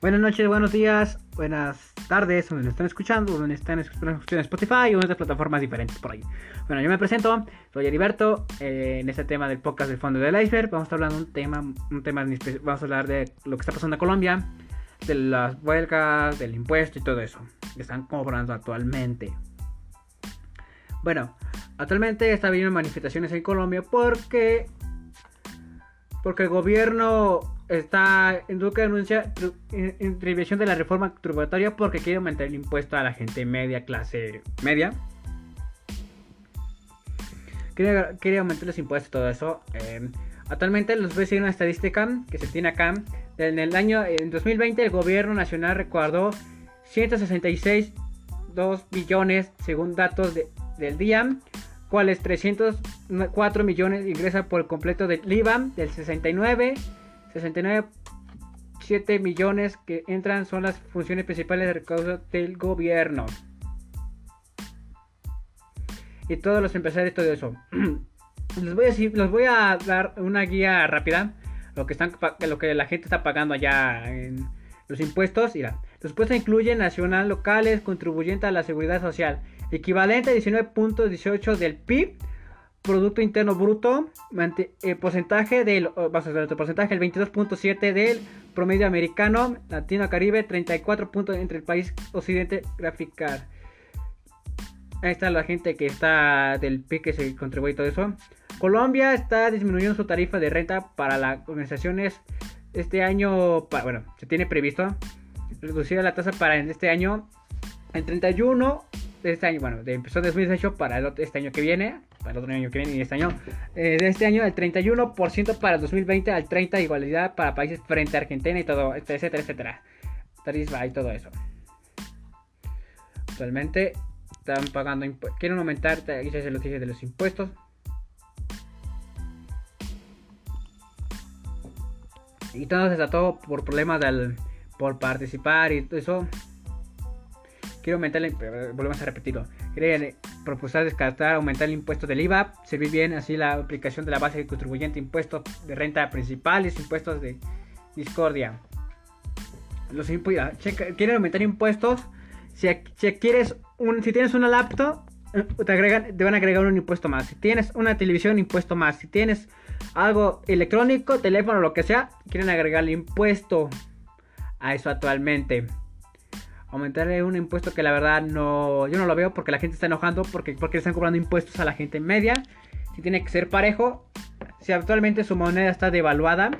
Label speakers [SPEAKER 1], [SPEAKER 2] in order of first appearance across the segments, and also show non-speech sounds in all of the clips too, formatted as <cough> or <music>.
[SPEAKER 1] Buenas noches, buenos días, buenas tardes, donde están escuchando, donde están escuchando en Spotify o otras plataformas diferentes por ahí. Bueno, yo me presento, soy Heriberto, eh, en este tema del podcast del fondo del iceberg vamos a hablar de un tema, un tema, vamos a hablar de lo que está pasando en Colombia, de las huelgas, del impuesto y todo eso, que están cobrando actualmente. Bueno, actualmente está habiendo manifestaciones en Colombia porque porque el gobierno está en Duque denuncia intervención de la reforma tributaria porque quiere aumentar el impuesto a la gente media, clase media. Quiere, aumentar los impuestos y todo eso. Em, actualmente les voy a decir una estadística que se tiene acá. En el año en 2020 el gobierno nacional recuardó 166.2 billones según datos del día cuales 304 millones ingresa por completo del IVA del 69, 69 7 millones que entran son las funciones principales de recaudo del gobierno. Y todos los empresarios, todo eso. <clears throat> les voy a decir, les voy a dar una guía rápida. Lo que, están, lo que la gente está pagando allá en los impuestos. Mira, los impuestos incluyen nacional, locales, contribuyentes a la seguridad social equivalente a 19.18 del PIB, Producto Interno Bruto, eh, porcentaje del, porcentaje, el 22.7 del promedio americano, Latino Caribe, 34 puntos entre el país occidente graficar. Ahí está la gente que está del PIB que se contribuye y todo eso. Colombia está disminuyendo su tarifa de renta para las organizaciones este año, bueno, se tiene previsto reducir la tasa para este año en 31 de este año, bueno, de empezó en 2018 para el este año que viene, para el otro año que viene y este año, eh, de este año el 31% para el 2020, al 30% igualdad para países frente a Argentina y todo, etcétera, etcétera. Tarifa y todo eso. Actualmente están pagando quieren aumentar, aquí se los de los impuestos. Y todo se trató por problemas del, por participar y todo eso quiere aumentar, el, volvemos a repetirlo, quiere propulsar, descartar, aumentar el impuesto del IVA, servir bien así la aplicación de la base de contribuyente, impuestos de renta principales, impuestos de discordia. Los quieren aumentar impuestos. Si, quieres si tienes una laptop, eh, te, agregan, te van a agregar un impuesto más. Si tienes una televisión, impuesto más. Si tienes algo electrónico, teléfono, lo que sea, quieren agregarle impuesto a eso actualmente aumentarle un impuesto que la verdad no yo no lo veo porque la gente está enojando porque porque están cobrando impuestos a la gente media. Si tiene que ser parejo si actualmente su moneda está devaluada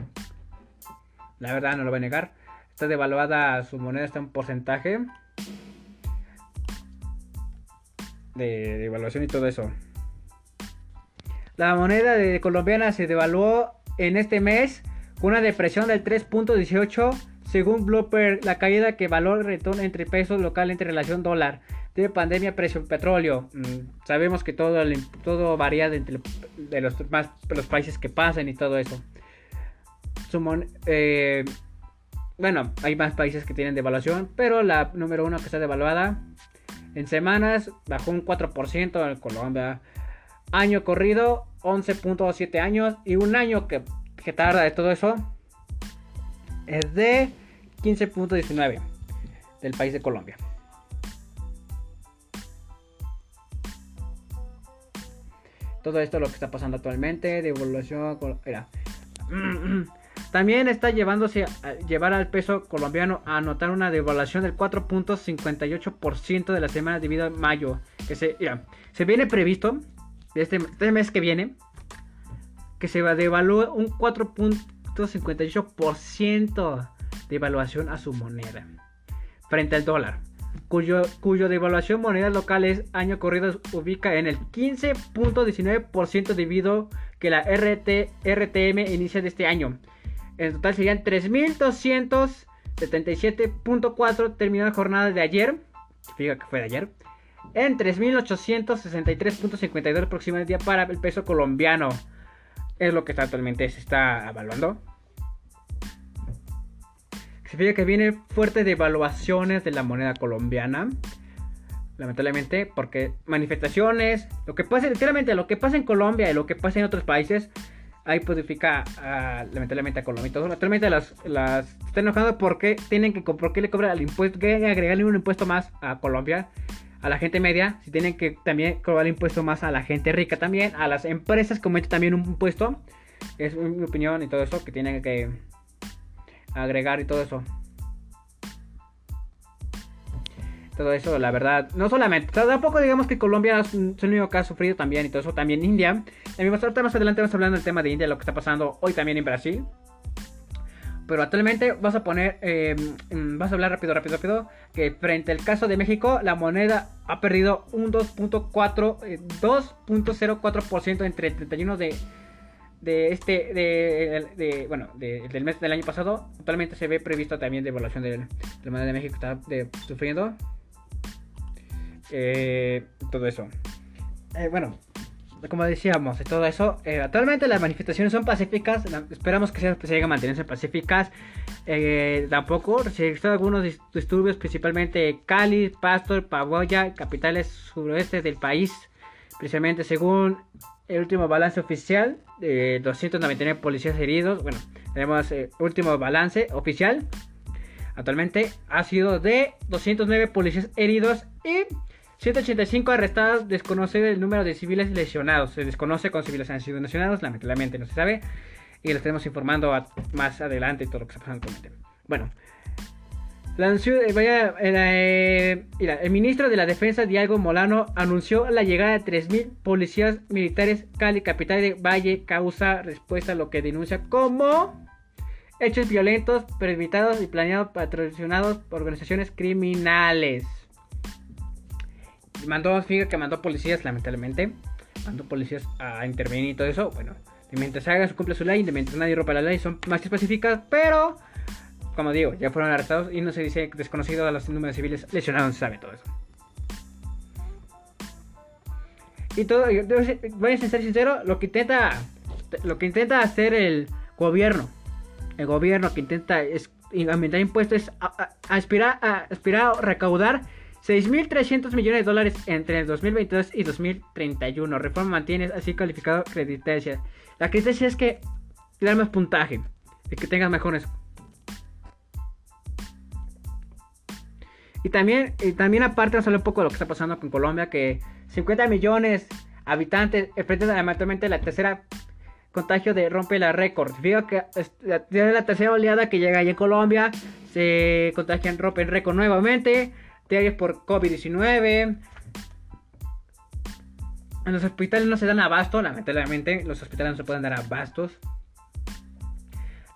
[SPEAKER 1] la verdad no lo voy a negar está devaluada su moneda está en porcentaje de devaluación y todo eso. La moneda de colombiana se devaluó en este mes con una depresión del 3.18 según Bloomberg, la caída que valor retorno entre pesos local entre relación dólar de pandemia precio petróleo. Mm, sabemos que todo, todo varía entre de los, más, los países que pasan y todo eso. Eh, bueno, hay más países que tienen devaluación, pero la número uno que está devaluada en semanas bajó un 4% en Colombia. Año corrido, 11.7 años y un año que, que tarda de todo eso es de 15.19 del país de Colombia. Todo esto es lo que está pasando actualmente, devaluación, <clears throat> También está llevándose a llevar al peso colombiano a anotar una devaluación del 4.58% de la semana debido a mayo. Que se, se viene previsto de este, este mes que viene que se va a devaluar un 4.58% de evaluación a su moneda frente al dólar, cuyo, cuyo devaluación monedas locales año corrido ubica en el 15.19% debido que la RT, RTM inicia de este año. En total serían 3.277.4 terminó la jornada de ayer, fíjate que fue de ayer, en 3.863.52 el próximo día para el peso colombiano. Es lo que actualmente se está evaluando significa que viene fuerte devaluaciones de la moneda colombiana. Lamentablemente, porque manifestaciones, lo que pasa, literalmente lo que pasa en Colombia y lo que pasa en otros países, ahí purifica lamentablemente a Colombia. Entonces, actualmente las, las están enojando porque tienen que por qué le cobran el impuesto, que agregarle un impuesto más a Colombia, la gente media, si tienen que también cobrar impuesto más a la gente rica también, a las empresas que también un impuesto. Es mi opinión y todo eso que tienen que agregar y todo eso. todo eso, la verdad, no solamente, tampoco digamos que Colombia es el único que ha sufrido también y todo eso, también India. También más adelante vamos hablando del tema de India, lo que está pasando hoy también en Brasil. Pero actualmente vas a poner, eh, vas a hablar rápido, rápido, rápido, que frente al caso de México, la moneda ha perdido un 2.4, 2.04% eh, entre el 31 de, de este, de, bueno, del mes del año pasado. Actualmente se ve previsto también de evaluación de, la moneda de México está de, sufriendo. Eh, todo eso. Eh, bueno, como decíamos, todo eso. Eh, actualmente las manifestaciones son pacíficas. esperamos que se, se lleguen a mantenerse pacíficas. tampoco se registraron algunos disturbios, principalmente Cali, Pastor, Pavoya, capitales suroeste del país. Precisamente según el último balance oficial, de 299 policías heridos. Bueno, tenemos el último balance oficial. Actualmente ha sido de 209 policías heridos y 185 arrestados, desconoce el número de civiles lesionados. Se desconoce con civiles han sido lesionados, lamentablemente no se sabe. Y lo estaremos informando más adelante todo lo que está pasando con el tema. Bueno, eh, vaya, eh, el ministro de la Defensa, Diego Molano, anunció la llegada de 3.000 policías militares Cali, capital de Valle, causa respuesta a lo que denuncia como hechos violentos, premeditados y planeados patrocinados por organizaciones criminales mandó, fíjate que mandó policías, lamentablemente. Mandó policías a intervenir y todo eso. Bueno, mientras haga, cumple su ley, mientras nadie rompa la ley, son más específicas, pero, como digo, ya fueron arrestados y no se dice desconocido a los números civiles lesionados, se sabe todo eso. Y todo, voy a ser sincero, lo que intenta, lo que intenta hacer el gobierno, el gobierno que intenta es aumentar impuestos es aspirar, a, aspirar a recaudar 6.300 millones de dólares entre el 2022 y 2031. Reforma mantiene así calificado creditencia. La creditencia es que dar más puntaje y que tengas mejores. Y también, y también aparte vamos a hablar un poco de lo que está pasando con Colombia, que 50 millones habitantes enfrentan actualmente la tercera contagio de rompe la récord. Fíjate que es la tercera oleada que llega ahí en Colombia. Se contagian, rompen récord nuevamente diarios por COVID-19. En los hospitales no se dan abasto, lamentablemente. Los hospitales no se pueden dar abastos.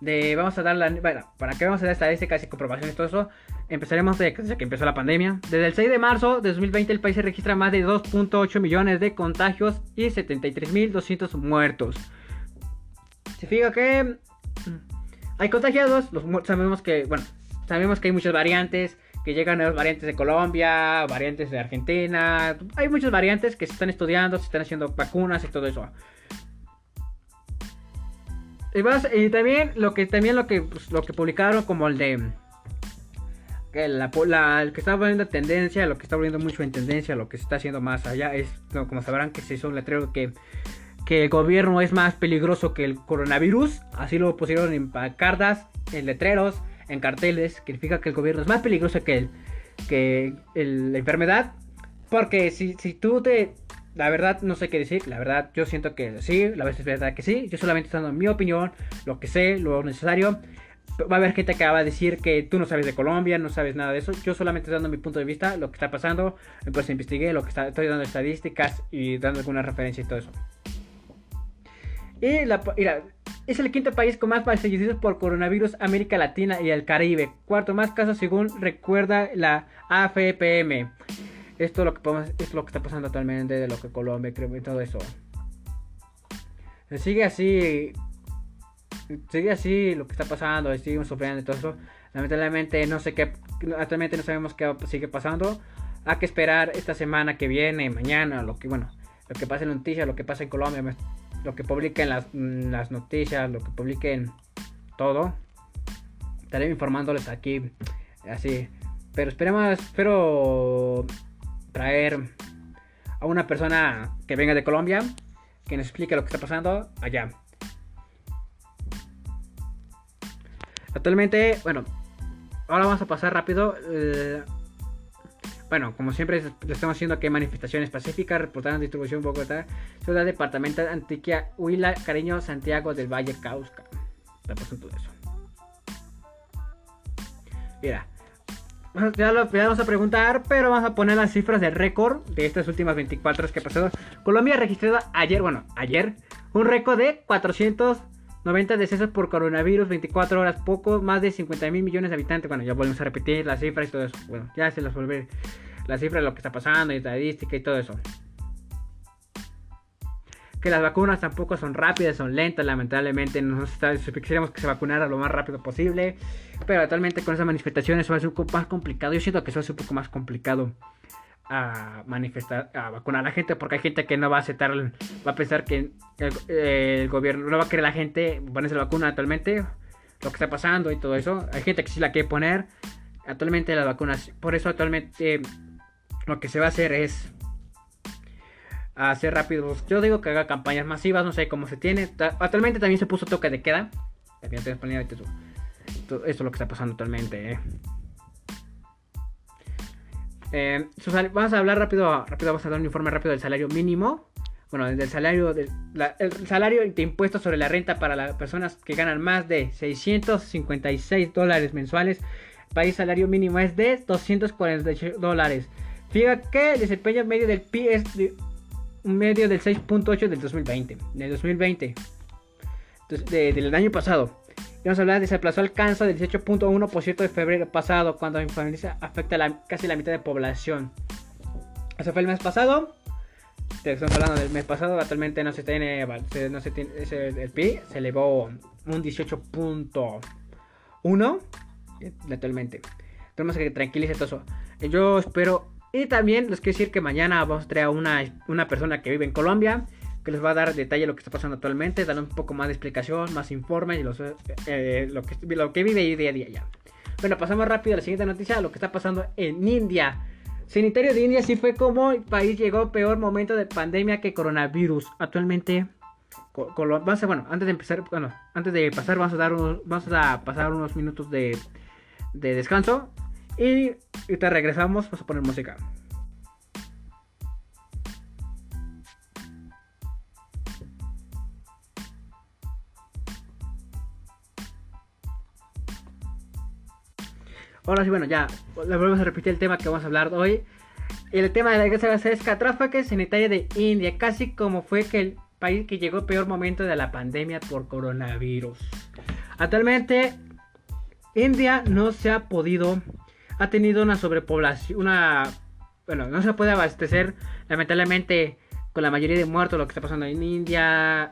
[SPEAKER 1] De, vamos a dar la. Bueno, ¿para qué vamos a dar estadísticas y comprobaciones todo eso? Empezaremos desde que empezó la pandemia. Desde el 6 de marzo de 2020 el país se registra más de 2.8 millones de contagios y 73.200 muertos. Se fija que hay contagiados, los sabemos que, bueno, sabemos que hay muchas variantes, que llegan nuevas variantes de Colombia, variantes de Argentina. Hay muchas variantes que se están estudiando, se están haciendo vacunas y todo eso. Y, también lo que también lo que pues, lo que publicaron como el de que la, el que está volviendo tendencia, lo que está volviendo mucho en tendencia, lo que se está haciendo más allá es como sabrán que se hizo un letrero que que el gobierno es más peligroso que el coronavirus, así lo pusieron en pancartas, en letreros en carteles, que significa que el gobierno es más peligroso que, el, que la enfermedad. Porque si, si tú te... La verdad no sé qué decir, la verdad yo siento que sí, la verdad es verdad que sí, yo solamente estoy dando mi opinión, lo que sé, lo necesario. Va a haber gente que va a decir que tú no sabes de Colombia, no sabes nada de eso. Yo solamente estoy dando mi punto de vista, lo que está pasando. Pues investigué, lo que está, estoy dando estadísticas y dando alguna referencia y todo eso. Y la, es el quinto país con más fallecidos por coronavirus América Latina y el Caribe. Cuarto más casos según recuerda la AFPM. Esto es lo que, podemos, es lo que está pasando actualmente de lo que Colombia creo y todo eso. Sigue así. Sigue así lo que está pasando. Seguimos sufriendo y todo eso. Lamentablemente no sé qué. Actualmente no sabemos qué sigue pasando. Hay que esperar esta semana que viene, mañana, lo que bueno, lo que pasa en noticias, lo que pasa en Colombia lo que publiquen las, mm, las noticias, lo que publiquen todo. Estaré informándoles aquí así. Pero esperemos, espero traer a una persona que venga de Colombia, que nos explique lo que está pasando allá. Actualmente, bueno, ahora vamos a pasar rápido. Eh, bueno, como siempre lo estamos haciendo aquí manifestaciones pacíficas, reportando distribución Bogotá, ciudad departamento Antiquia, Huila, Cariño, Santiago del Valle, Causca. todo eso. Mira, ya lo vamos a preguntar, pero vamos a poner las cifras de récord de estas últimas 24 horas que pasado. Colombia ha registrado ayer, bueno, ayer, un récord de 490 decesos por coronavirus, 24 horas, poco más de 50 mil millones de habitantes. Bueno, ya volvemos a repetir las cifras y todo eso. Bueno, ya se las volver las cifras de lo que está pasando, y estadística y todo eso que las vacunas tampoco son rápidas, son lentas, lamentablemente. Nosotros quisiéramos que se vacunara lo más rápido posible. Pero actualmente con esas manifestaciones va a ser un poco más complicado. Yo siento que eso ser un poco más complicado a manifestar, a vacunar a la gente, porque hay gente que no va a aceptar, va a pensar que el, gobierno no va a querer la gente ponerse la vacuna actualmente, lo que está pasando y todo eso. Hay gente que sí la quiere poner. Actualmente las vacunas, por eso actualmente lo que se va a hacer es hacer rápido. Yo digo que haga campañas masivas, no sé cómo se tiene. Actualmente también se puso toque de queda. Esto es lo que está pasando actualmente. Eh. Eh, vamos a hablar rápido, rápido, vamos a dar un informe rápido del salario mínimo. Bueno, del salario, el salario de impuestos sobre la renta para las personas que ganan más de 656 dólares mensuales. País salario mínimo es de 248 dólares. Fíjate que el desempeño medio del PIB es de medio del 6.8 del 2020. Del 2020. Entonces, del año pasado. Vamos a hablar de se aplazó alcanza del 18.1% de febrero pasado, cuando la influenza afecta a casi la mitad de población. Eso fue el mes pasado. Estamos hablando del mes pasado. Actualmente no se tiene. No se tiene el PIB se elevó un 18.1 actualmente. Tenemos que tranquilice todo eso. Yo espero y también les quiero decir que mañana vamos a traer a una, una persona que vive en Colombia que les va a dar detalle de lo que está pasando actualmente, darle un poco más de explicación, más informe y eh, lo, que, lo que vive día a día ya. Bueno, pasamos rápido a la siguiente noticia, lo que está pasando en India. Sanitario de India sí fue como el país llegó peor momento de pandemia que coronavirus. Actualmente, bueno, antes de empezar, bueno, antes de pasar, vamos a dar vamos a pasar unos minutos de, de descanso y ahorita regresamos, vamos a poner música. Ahora sí, bueno, ya volvemos a repetir el tema que vamos a hablar hoy. El tema de la guerra es catráfaque sanitaria de India, casi como fue que el país que llegó peor momento de la pandemia por coronavirus. Actualmente, India no se ha podido ha tenido una sobrepoblación, una... Bueno, no se puede abastecer, lamentablemente, con la mayoría de muertos, lo que está pasando en India.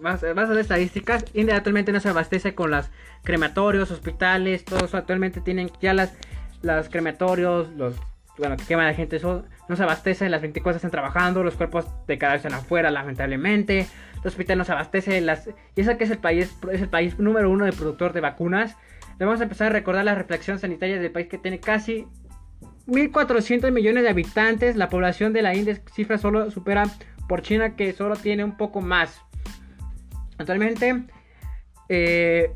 [SPEAKER 1] Vas, a ver estadísticas, India actualmente no se abastece con las crematorios, hospitales, todos actualmente tienen ya las, las crematorios, los bueno, que quema la gente, eso no se abastece, las 24 están trabajando, los cuerpos de cada vez están afuera, lamentablemente, los hospitales no se abastecen, las, y eso que es el país, es el país número uno de productor de vacunas, vamos a empezar a recordar la reflexión sanitaria del país que tiene casi 1.400 millones de habitantes. La población de la India cifra solo supera por China que solo tiene un poco más. Actualmente, eh,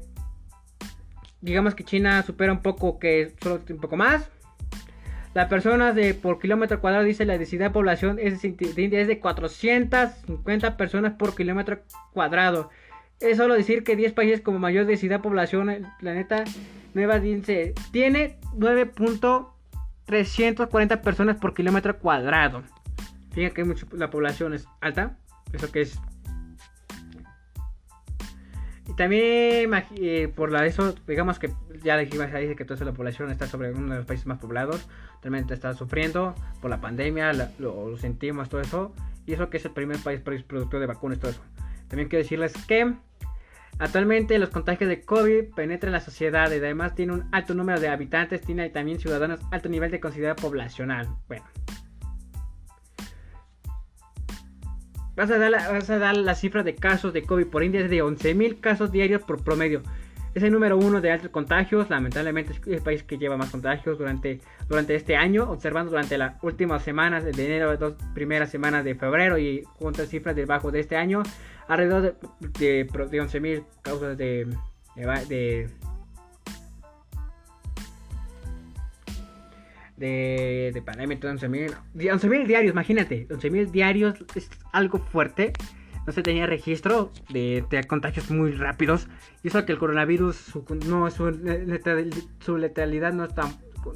[SPEAKER 1] digamos que China supera un poco que solo un poco más. La personas de por kilómetro cuadrado dice la densidad de población es de India es de 450 personas por kilómetro cuadrado. Es solo decir que 10 países como mayor densidad de población en el planeta Nueva dice tiene 9.340 personas por kilómetro cuadrado. Fíjense que la población es alta. Eso que es. También eh, por la eso, digamos que ya dijimos dice que toda la población está sobre uno de los países más poblados. Realmente está sufriendo por la pandemia, lo, lo, sentimos, todo eso. Y eso que es el primer país productor de vacunas, todo eso. También quiero decirles que Actualmente los contagios de COVID penetran la sociedad y además tiene un alto número de habitantes, tiene también ciudadanos alto nivel de consideración poblacional. Bueno. Vas a, dar la, vas a dar la cifra de casos de COVID por India es de 11.000 casos diarios por promedio. es el número uno de altos contagios. Lamentablemente es el país que lleva más contagios durante, durante este año. Observando durante las últimas semanas de enero, dos primeras semanas de febrero y junto cifras debajo de este año, alrededor de, de, 11.000 causas de, de, de, de pandemia, 11.000 11, diarios, imagínate, 11.000 diarios es algo fuerte no se tenía registro de, contagios muy rápidos. Y eso que el coronavirus, su, no, su, letalidad no es tan...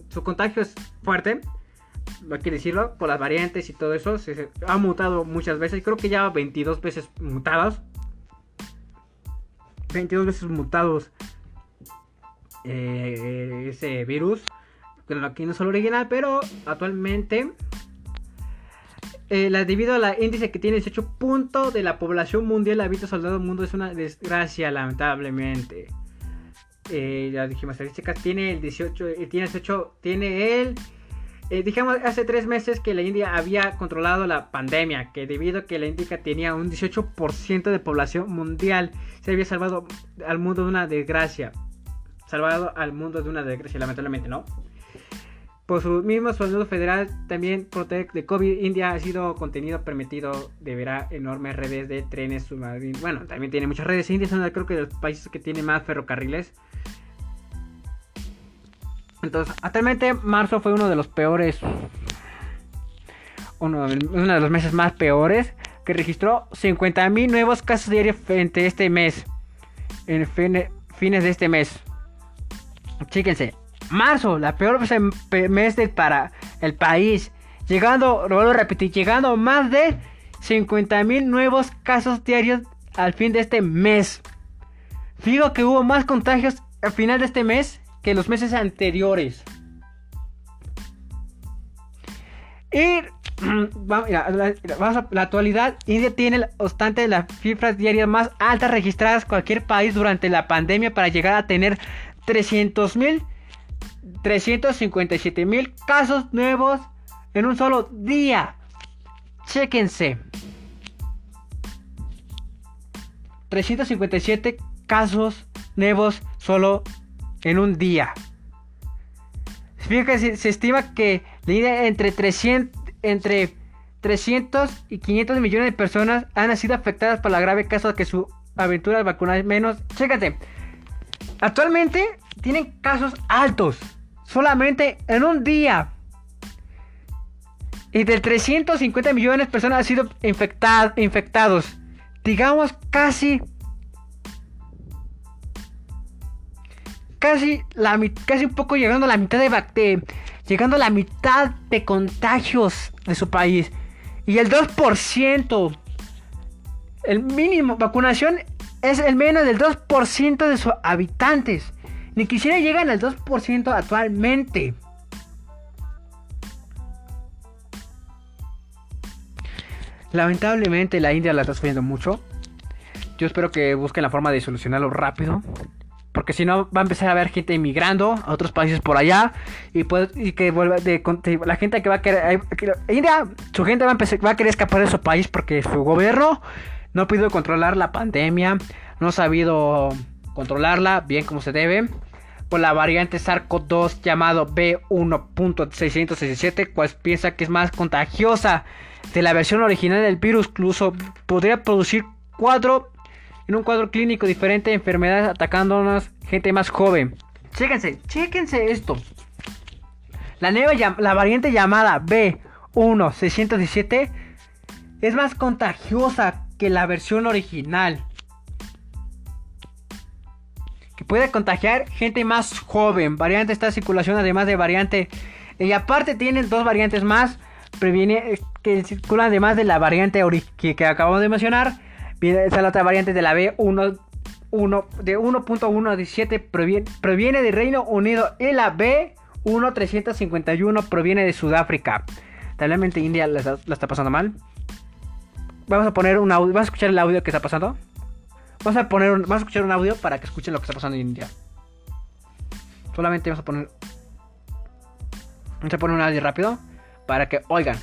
[SPEAKER 1] Su contagio es fuerte, hay que decirlo, por las variantes y todo eso. Se, ha mutado muchas veces, creo que ya 22 veces mutados. 22 veces mutados ese virus. Que aquí no es el original, pero actualmente eh, debido al índice que tiene 18 puntos de la población mundial habita soldado del mundo es una desgracia, lamentablemente. Eh, ya dijimos estadísticas, tiene el 18, eh, tiene 18, tiene el... dijimos hace tres meses que la India había controlado la pandemia, que debido a que la India tenía un 18% de población mundial, se había salvado al mundo de una desgracia. Salvado al mundo de una desgracia, lamentablemente, ¿no? Por su mismo sueldo federal, también Protect de COVID India ha sido contenido permitido deberá enormes redes de trenes submarinos. Bueno, también tiene muchas redes. India es uno creo que de los países que tiene más ferrocarriles. Entonces, actualmente marzo fue uno de los peores. Uno, de los meses más peores. Que registró 50.000 nuevos casos diarios entre este mes. En fines de este mes. Chíquense, marzo, la peor mes para el país. Llegando, lo vuelvo a repetir, llegando más de 50 mil nuevos casos diarios al fin de este mes. Digo que hubo más contagios al final de este mes que los meses anteriores. Y <clears throat> vamos, a, la actualidad, India tiene obstante las cifras diarias más altas registradas cualquier país durante la pandemia para llegar a tener 300 mil 357 mil casos nuevos en un solo día. Chequense. 357 casos nuevos solo en un día. Fíjense, se estima que entre 300, entre 300 y 500 millones de personas han sido afectadas por la grave caso de que su aventura de vacunar menos. Chécate. Actualmente tienen casos altos solamente en un día. Y de 350 millones de personas han sido infectados. Digamos casi... Casi, la, casi un poco llegando a la mitad de, llegando a la mitad de contagios de su país. Y el 2%, el mínimo vacunación es el menos del 2% de sus habitantes. Ni quisiera llegar al 2% actualmente. Lamentablemente la India la está sufriendo mucho. Yo espero que busquen la forma de solucionarlo rápido. Porque si no va a empezar a haber gente emigrando a otros países por allá. Y, que vuelva de, la gente que va a querer... India, su gente va a, empezar, va a querer escapar de su país porque su gobierno no ha podido controlar la pandemia. No ha sabido controlarla bien como se debe por la variante SARS-CoV-2 llamado B1.667, cual piensa que es más contagiosa de la versión original del virus, incluso podría producir cuatro en un cuadro clínico diferente de enfermedades atacando a gente más joven. Chéquense, chéquense esto. La nueva la variante llamada B1617 es más contagiosa que la versión original que puede contagiar gente más joven. Variante esta circulación además de variante. Y aparte tienen dos variantes más. Previene, eh, que circulan además de la variante que, acabamos de mencionar. Viene esa la otra variante de la B1 de 1.117 proviene, proviene del Reino Unido y la B1351 proviene de Sudáfrica. Talmente India la, la, está pasando mal. Vamos a poner un audio, vamos a escuchar el audio que está pasando. Vamos a poner vamos a escuchar un audio para que escuchen lo que está pasando en India. Solamente vamos a poner vamos a poner un audio rápido para que oigan.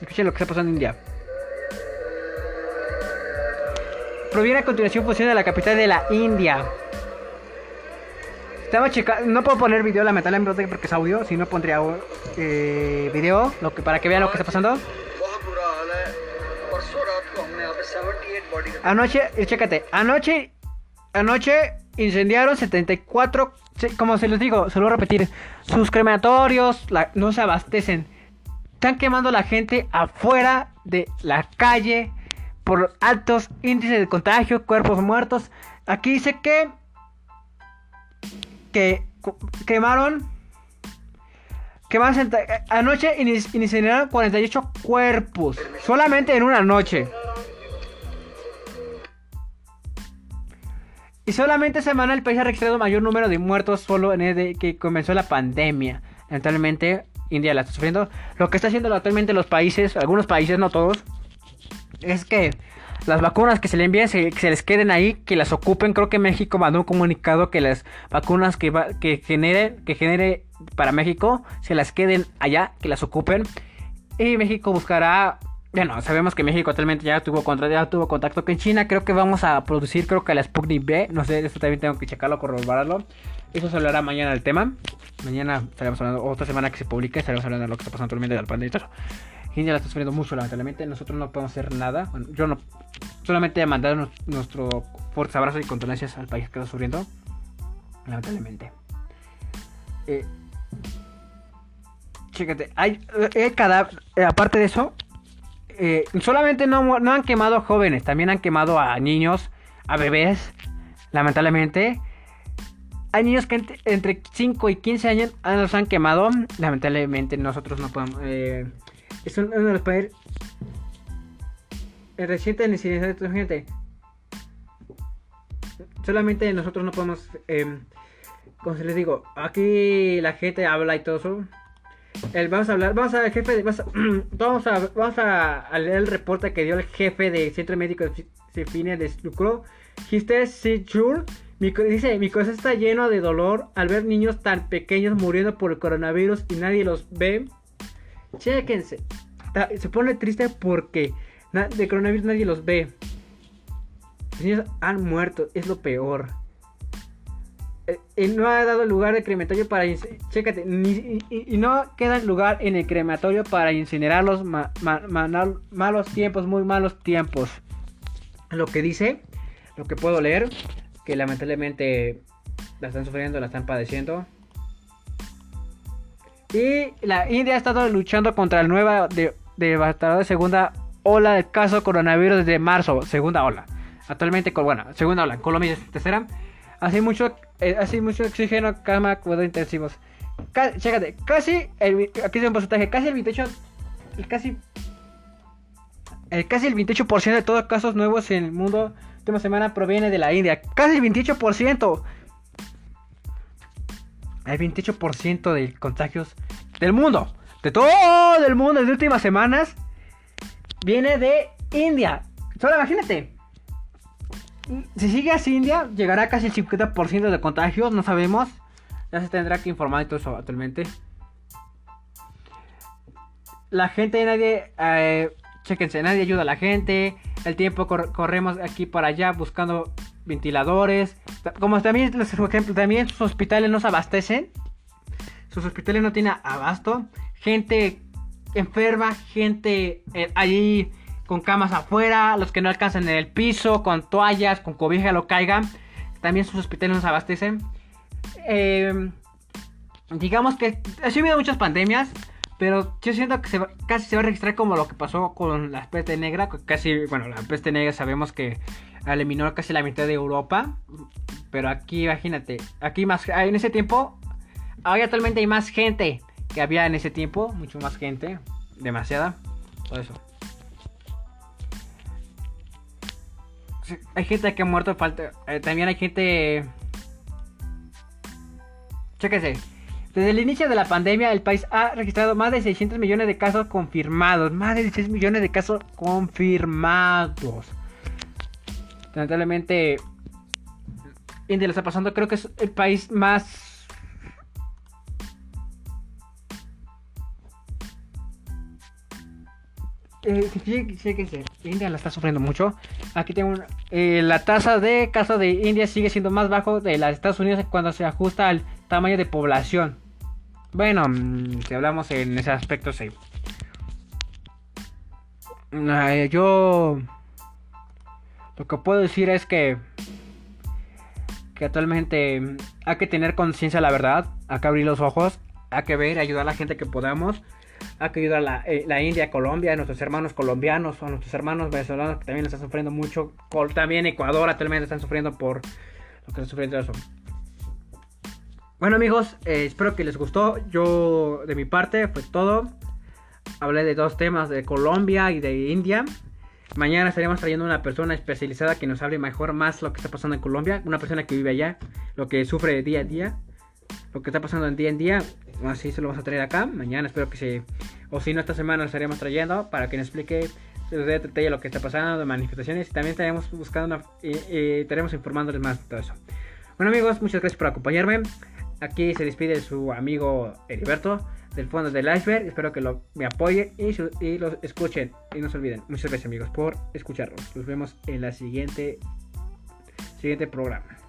[SPEAKER 1] Escuchen lo que está pasando en India. proviene a continuación función de la capital de la India. Estaba checando, no puedo poner video lamentablemente porque es audio, si no pondría eh, video, lo que para que vean lo que está pasando. Anoche, chécate, anoche, anoche incendiaron 74, como se les digo, se lo voy a repetir, sus crematorios no se abastecen. Están quemando la gente afuera de la calle por altos índices de contagio, cuerpos muertos. Aquí dice que que quemaron quemaron anoche incineraron 48 cuerpos solamente en una noche. Y solamente semana el país ha registrado mayor número de muertos solo el que comenzó la pandemia. Lamentablemente, India la está sufriendo. Lo que está haciendo actualmente los países, algunos países, no todos, es que las vacunas que se le envíen se, les queden ahí, que las ocupen. Creo que México mandó un comunicado que las vacunas que, que, genere, que genere para México se las queden allá, que las ocupen. Y México buscará bueno, sabemos que México actualmente ya tuvo, ya tuvo contacto con China. Creo que vamos a producir, creo que la Sputnik B. No sé, esto también tengo que checarlo, corroborarlo. Eso se hablará mañana del tema. Mañana estaremos hablando, otra semana que se publique, estaremos hablando de lo que está pasando actualmente del pandemia. India la está sufriendo mucho, lamentablemente. Nosotros no podemos hacer nada. Bueno, yo no. Solamente mandar nuestro fuerte abrazo y condolencias al país que está sufriendo. Lamentablemente. Eh, chécate, hay, cadáver. Eh, aparte de eso, eh, solamente no, han quemado jóvenes, también han quemado a niños, a bebés, lamentablemente. Hay niños que entre, 5 y 15 años los han quemado. Lamentablemente nosotros no podemos... Eh, es uno de los países... El reciente de gente. Solamente nosotros no podemos... Eh, como se les digo, aquí la gente habla y todo eso vamos a hablar, vamos a, jefe, <clears throat> vamos, a, vamos a, leer el reporte que dio el jefe del Centro Médico de fines de lucro. Dice, mi corazón está lleno de dolor al ver niños tan pequeños muriendo por el coronavirus y nadie los ve. Chequense. Se pone triste porque de coronavirus nadie los ve. Los niños han muerto, es lo peor. Eh, no ha dado lugar de crematorio para chécate, y, no queda lugar en el crematorio para incinerar los malos tiempos, muy malos tiempos. Lo que dice, lo que puedo leer, que lamentablemente la están sufriendo, la están padeciendo. Y la India ha estado luchando contra la nueva de, de segunda ola del caso coronavirus desde marzo, segunda ola. Actualmente, bueno, segunda ola, Colombia tercera. Hace mucho, eh, hace mucho oxígeno, cama, cuidados intensivos. chécate, casi, el, aquí es un porcentaje, casi el 28, el casi, el casi el 28% de todos los casos nuevos en el mundo última semana proviene de la India. Casi el 28%. El 28% de contagios del mundo, de todo el mundo en las últimas semanas, viene de India. Solo imagínate, si sigue así India, llegará casi el 50% de contagios, no sabemos. Ya se tendrá que informar de todo eso actualmente. La gente, nadie, eh, chequense, nadie ayuda a la gente. El tiempo corremos aquí para allá buscando ventiladores. Como también, por ejemplo, también sus hospitales no se abastecen. Sus hospitales no tienen abasto. Gente enferma, gente eh, allí con camas afuera, los que no alcanzan en el piso, con toallas, con cobija lo caigan. También sus hospitales nos abastecen. Em, digamos que ha habido muchas pandemias, pero yo siento que casi se va a registrar como lo que pasó con la peste negra. Casi, bueno, la peste negra sabemos que eliminó casi la mitad de Europa. Pero aquí, imagínate, aquí más, en ese tiempo, hoy actualmente hay más gente que había en ese tiempo, mucho más gente, demasiada. Por eso. Hay gente que ha muerto, falta. Eh, también hay gente. Chéquese. Desde el inicio de la pandemia, el país ha registrado más de 600 millones de casos confirmados. Más de 16 millones de casos confirmados. Lamentablemente, India lo está pasando. Creo que es el país más fíjense, India la está sufriendo mucho. Aquí tengo eh, la tasa de casos de India sigue siendo más bajo de las Estados Unidos cuando se ajusta al tamaño de población. Bueno, mm, si hablamos en ese aspecto, sí. yo lo que puedo decir es que que actualmente hay que tener conciencia la verdad, hay que abrir los ojos, hay que ver, ayudar a la gente que podamos hay que la, eh, la, India, Colombia, a nuestros hermanos colombianos, a nuestros hermanos venezolanos que también están sufriendo mucho, también Ecuador actualmente están sufriendo por lo que están sufriendo eso. Bueno amigos, eh, espero que les gustó. Yo de mi parte fue todo. Hablé de dos temas de Colombia y de India. Mañana estaremos trayendo una persona especializada que nos hable mejor más lo que está pasando en Colombia. Una persona que vive allá, lo que sufre día a día, lo que está pasando en día en día. Así se lo vamos a traer acá. Mañana espero que se... O si no, esta semana lo estaremos trayendo para que nos explique de detalle lo que está pasando, de manifestaciones. Y también estaremos buscando una... Y, estaremos informándoles más de todo eso. Bueno amigos, muchas gracias por acompañarme. Aquí se despide su amigo Heriberto del fondo del iceberg. Espero que lo, me apoyen y, y los escuchen. Y no se olviden. Muchas gracias amigos por escucharnos. Nos vemos en la siguiente, siguiente programa.